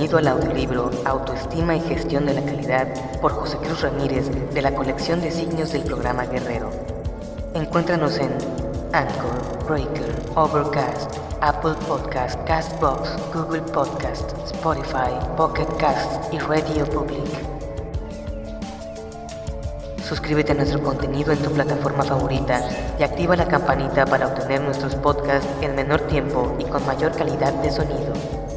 Bienvenido al audiolibro Autoestima y Gestión de la Calidad por José Cruz Ramírez de la colección de signos del programa Guerrero. Encuéntranos en Anchor, Breaker, Overcast, Apple Podcast, Castbox, Google Podcast, Spotify, Pocket Cast y Radio Public. Suscríbete a nuestro contenido en tu plataforma favorita y activa la campanita para obtener nuestros podcasts en menor tiempo y con mayor calidad de sonido.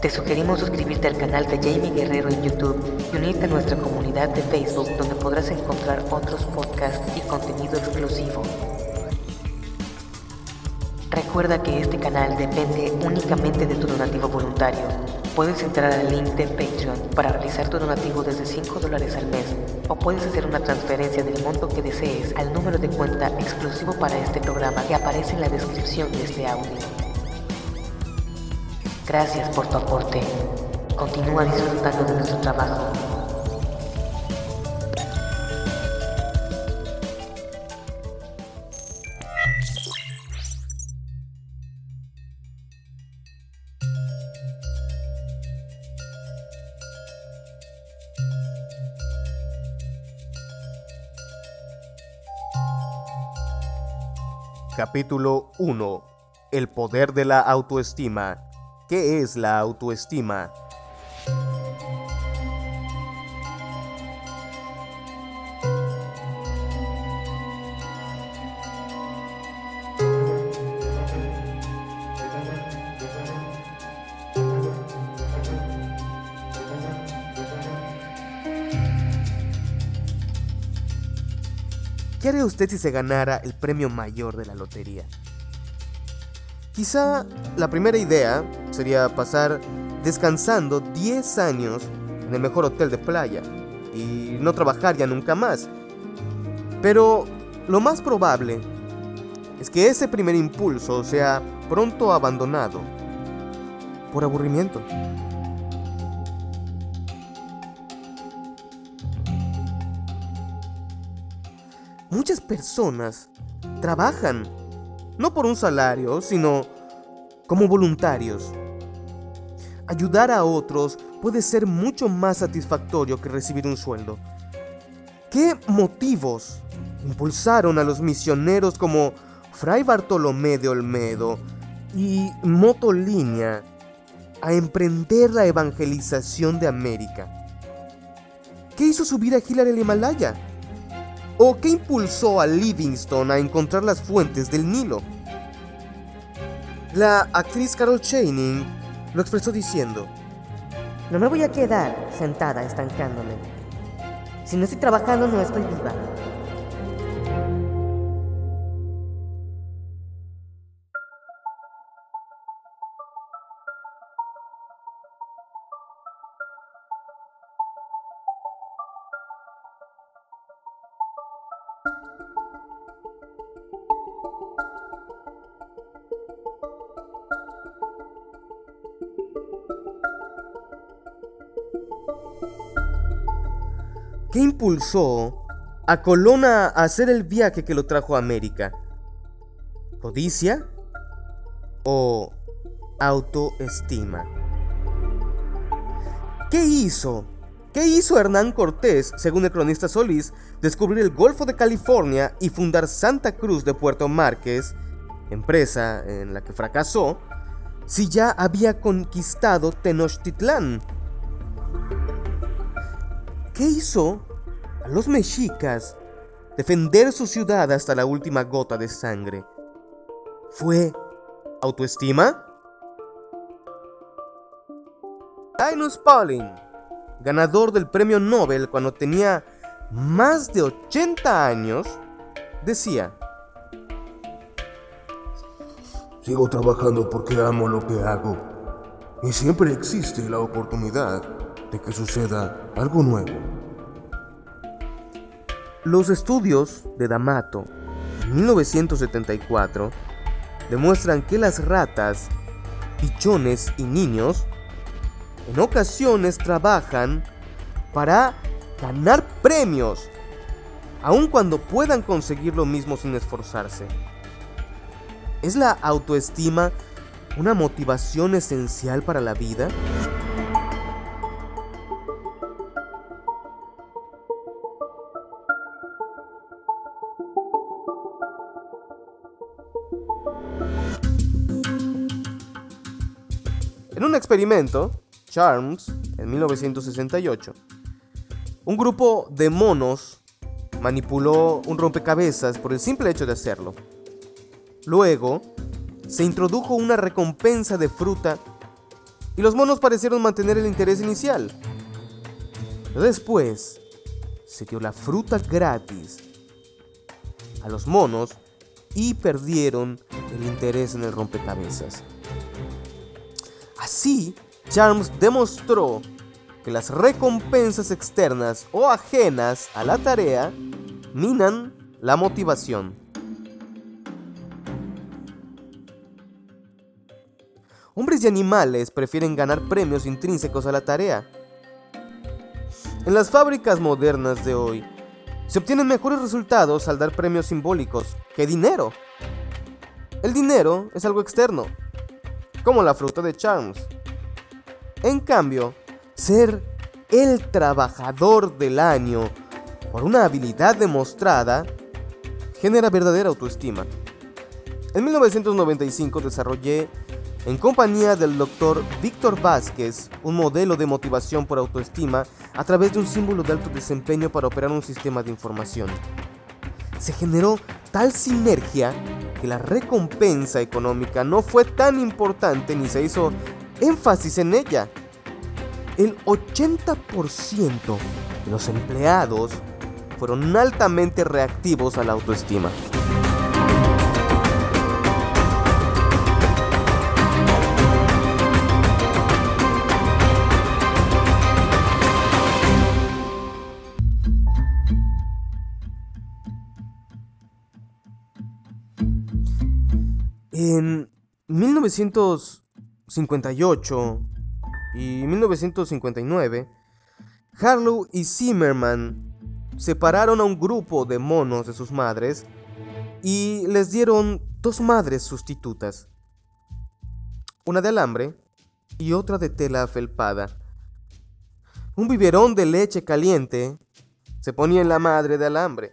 Te sugerimos suscribirte al canal de Jamie Guerrero en YouTube y unirte a nuestra comunidad de Facebook donde podrás encontrar otros podcasts y contenido exclusivo. Recuerda que este canal depende únicamente de tu donativo voluntario. Puedes entrar al link de Patreon para realizar tu donativo desde 5 dólares al mes o puedes hacer una transferencia del monto que desees al número de cuenta exclusivo para este programa que aparece en la descripción de este audio. Gracias por tu aporte. Continúa disfrutando de nuestro trabajo. Capítulo 1. El poder de la autoestima. ¿Qué es la autoestima? ¿Qué haría usted si se ganara el premio mayor de la lotería? Quizá la primera idea sería pasar descansando 10 años en el mejor hotel de playa y no trabajar ya nunca más. Pero lo más probable es que ese primer impulso sea pronto abandonado por aburrimiento. Muchas personas trabajan no por un salario, sino como voluntarios. Ayudar a otros puede ser mucho más satisfactorio que recibir un sueldo. ¿Qué motivos impulsaron a los misioneros como Fray Bartolomé de Olmedo y Motolinia a emprender la evangelización de América? ¿Qué hizo subir a Hillary al Himalaya? ¿O qué impulsó a Livingstone a encontrar las fuentes del Nilo? La actriz Carol Channing lo expresó diciendo, No me voy a quedar sentada estancándome. Si no estoy trabajando no estoy viva. ¿Qué impulsó a Colón a hacer el viaje que lo trajo a América? ¿Codicia o autoestima? ¿Qué hizo? ¿Qué hizo Hernán Cortés, según el cronista Solís, descubrir el Golfo de California y fundar Santa Cruz de Puerto Márquez, empresa en la que fracasó, si ya había conquistado Tenochtitlán? ¿Qué hizo a los mexicas defender su ciudad hasta la última gota de sangre? ¿Fue autoestima? Linus Pauling, ganador del premio Nobel cuando tenía más de 80 años, decía, Sigo trabajando porque amo lo que hago y siempre existe la oportunidad de que suceda algo nuevo. Los estudios de D'Amato en 1974 demuestran que las ratas, pichones y niños en ocasiones trabajan para ganar premios, aun cuando puedan conseguir lo mismo sin esforzarse. Es la autoestima una motivación esencial para la vida? Experimento, Charms, en 1968, un grupo de monos manipuló un rompecabezas por el simple hecho de hacerlo. Luego, se introdujo una recompensa de fruta y los monos parecieron mantener el interés inicial. Después, se dio la fruta gratis a los monos y perdieron el interés en el rompecabezas. Así, Charms demostró que las recompensas externas o ajenas a la tarea minan la motivación. Hombres y animales prefieren ganar premios intrínsecos a la tarea. En las fábricas modernas de hoy, se obtienen mejores resultados al dar premios simbólicos que dinero. El dinero es algo externo, como la fruta de Charms. En cambio, ser el trabajador del año por una habilidad demostrada genera verdadera autoestima. En 1995 desarrollé, en compañía del doctor Víctor Vázquez, un modelo de motivación por autoestima a través de un símbolo de alto desempeño para operar un sistema de información. Se generó tal sinergia que la recompensa económica no fue tan importante ni se hizo énfasis en ella. El 80% de los empleados fueron altamente reactivos a la autoestima. En 1958 y 1959, Harlow y Zimmerman separaron a un grupo de monos de sus madres y les dieron dos madres sustitutas, una de alambre y otra de tela felpada. Un biberón de leche caliente se ponía en la madre de alambre.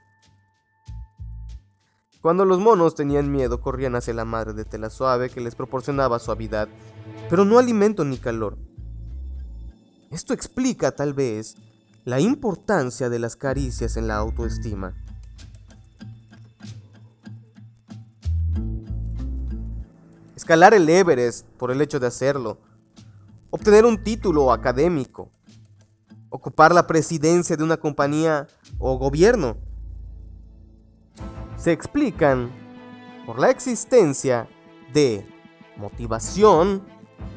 Cuando los monos tenían miedo, corrían hacia la madre de tela suave que les proporcionaba suavidad, pero no alimento ni calor. Esto explica, tal vez, la importancia de las caricias en la autoestima. Escalar el Everest por el hecho de hacerlo. Obtener un título académico. Ocupar la presidencia de una compañía o gobierno. Se explican por la existencia de motivación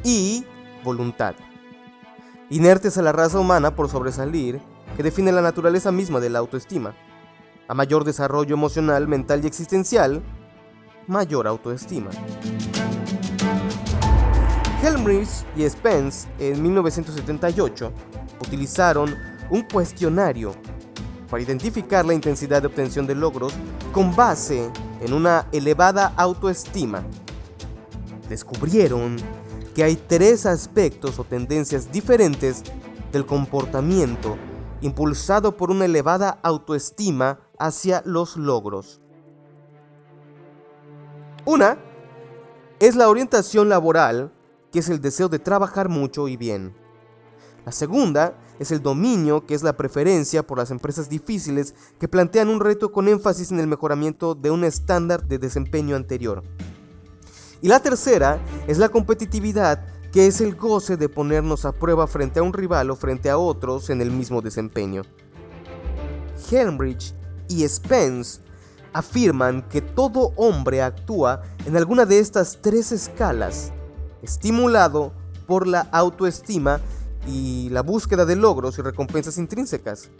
y voluntad inertes a la raza humana por sobresalir, que define la naturaleza misma de la autoestima. A mayor desarrollo emocional, mental y existencial, mayor autoestima. Helmrich y Spence en 1978 utilizaron un cuestionario para identificar la intensidad de obtención de logros con base en una elevada autoestima. Descubrieron que hay tres aspectos o tendencias diferentes del comportamiento impulsado por una elevada autoestima hacia los logros. Una es la orientación laboral, que es el deseo de trabajar mucho y bien. La segunda es el dominio, que es la preferencia por las empresas difíciles que plantean un reto con énfasis en el mejoramiento de un estándar de desempeño anterior. Y la tercera es la competitividad, que es el goce de ponernos a prueba frente a un rival o frente a otros en el mismo desempeño. Helmrich y Spence afirman que todo hombre actúa en alguna de estas tres escalas, estimulado por la autoestima y la búsqueda de logros y recompensas intrínsecas.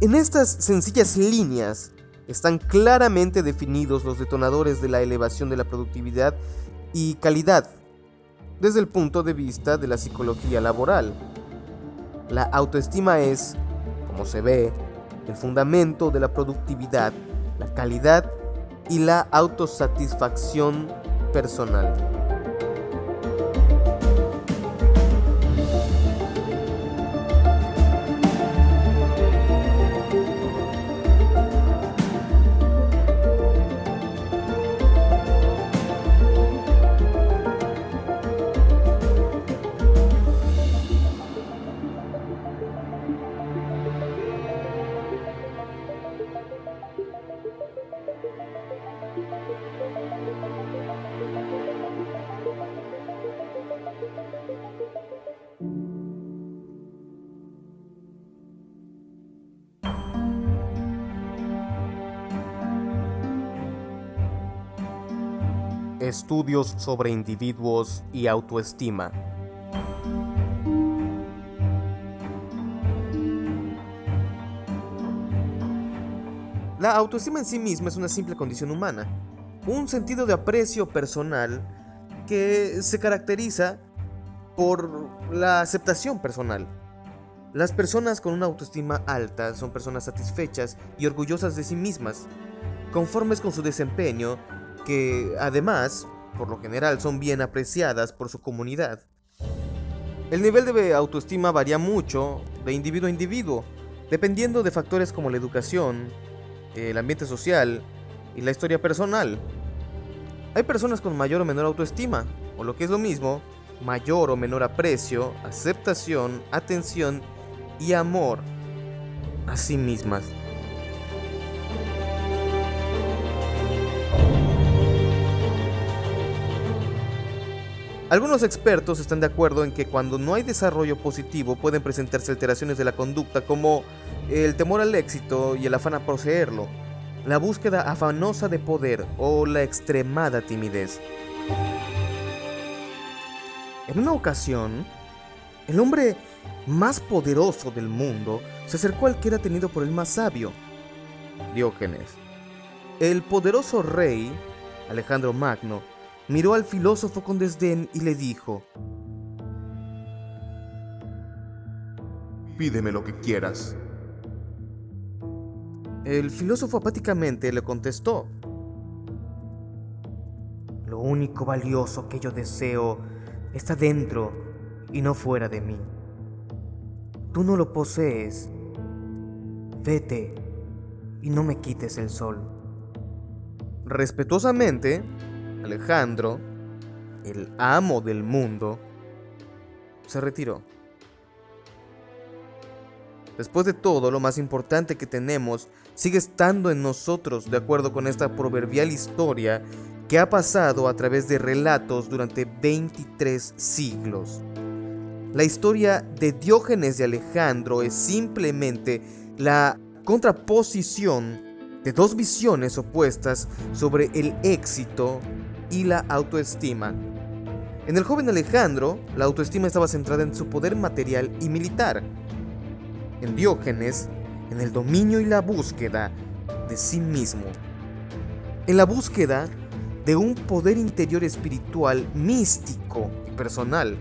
En estas sencillas líneas están claramente definidos los detonadores de la elevación de la productividad y calidad desde el punto de vista de la psicología laboral. La autoestima es, como se ve, el fundamento de la productividad, la calidad y la autosatisfacción personal. Estudios sobre individuos y autoestima. La autoestima en sí misma es una simple condición humana, un sentido de aprecio personal que se caracteriza por la aceptación personal. Las personas con una autoestima alta son personas satisfechas y orgullosas de sí mismas, conformes con su desempeño, que además, por lo general, son bien apreciadas por su comunidad. El nivel de autoestima varía mucho de individuo a individuo, dependiendo de factores como la educación, el ambiente social y la historia personal. Hay personas con mayor o menor autoestima, o lo que es lo mismo, mayor o menor aprecio, aceptación, atención y amor a sí mismas. Algunos expertos están de acuerdo en que cuando no hay desarrollo positivo pueden presentarse alteraciones de la conducta como el temor al éxito y el afán a poseerlo, la búsqueda afanosa de poder o la extremada timidez. En una ocasión, el hombre más poderoso del mundo se acercó al que era tenido por el más sabio, Diógenes. El poderoso rey, Alejandro Magno, miró al filósofo con desdén y le dijo, Pídeme lo que quieras. El filósofo apáticamente le contestó, Lo único valioso que yo deseo está dentro y no fuera de mí. Tú no lo posees. Vete y no me quites el sol. Respetuosamente, Alejandro, el amo del mundo, se retiró. Después de todo, lo más importante que tenemos sigue estando en nosotros, de acuerdo con esta proverbial historia que ha pasado a través de relatos durante 23 siglos. La historia de Diógenes de Alejandro es simplemente la contraposición de dos visiones opuestas sobre el éxito y la autoestima. En el joven Alejandro, la autoestima estaba centrada en su poder material y militar. En Diógenes, en el dominio y la búsqueda de sí mismo. En la búsqueda de un poder interior espiritual místico y personal.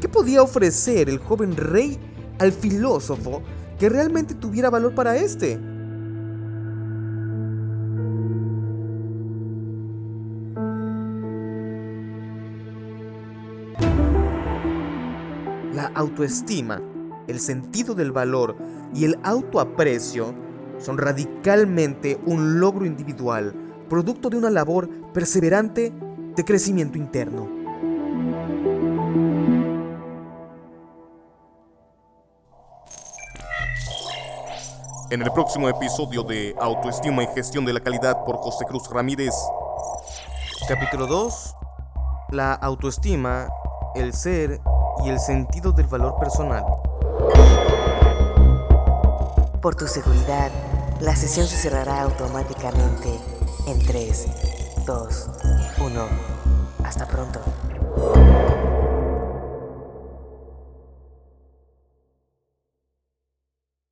¿Qué podía ofrecer el joven rey al filósofo que realmente tuviera valor para éste? La autoestima, el sentido del valor y el autoaprecio son radicalmente un logro individual, producto de una labor perseverante de crecimiento interno. En el próximo episodio de Autoestima y Gestión de la Calidad por José Cruz Ramírez. Capítulo 2. La autoestima, el ser y el sentido del valor personal. Por tu seguridad, la sesión se cerrará automáticamente en 3, 2, 1. Hasta pronto.